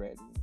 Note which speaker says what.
Speaker 1: already